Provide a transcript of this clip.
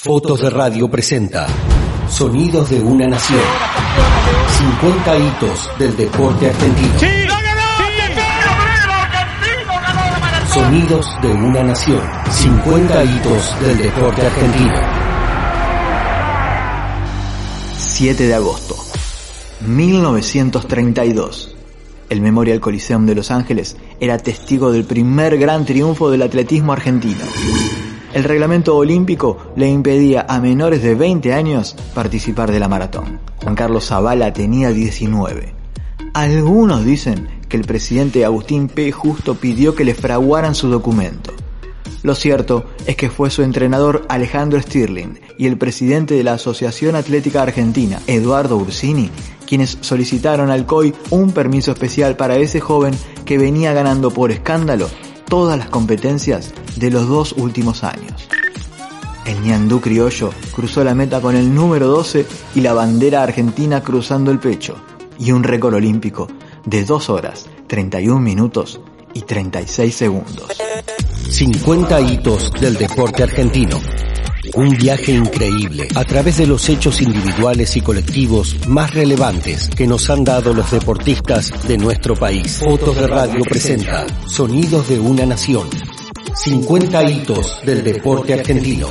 Fotos de Radio presenta Sonidos de una Nación. 50 hitos del deporte argentino. Sonidos de una Nación. 50 hitos del deporte argentino. 7 de agosto. 1932. El Memorial Coliseum de Los Ángeles era testigo del primer gran triunfo del atletismo argentino. El reglamento olímpico le impedía a menores de 20 años participar de la maratón. Juan Carlos Zavala tenía 19. Algunos dicen que el presidente Agustín P. Justo pidió que le fraguaran su documento. Lo cierto es que fue su entrenador Alejandro Stirling y el presidente de la Asociación Atlética Argentina, Eduardo Ursini, quienes solicitaron al COI un permiso especial para ese joven que venía ganando por escándalo todas las competencias de los dos últimos años. El ñandú criollo cruzó la meta con el número 12 y la bandera argentina cruzando el pecho, y un récord olímpico de 2 horas, 31 minutos y 36 segundos. 50 hitos del deporte argentino. Un viaje increíble a través de los hechos individuales y colectivos más relevantes que nos han dado los deportistas de nuestro país. Fotos de Radio presenta Sonidos de una Nación. 50 hitos del deporte argentino.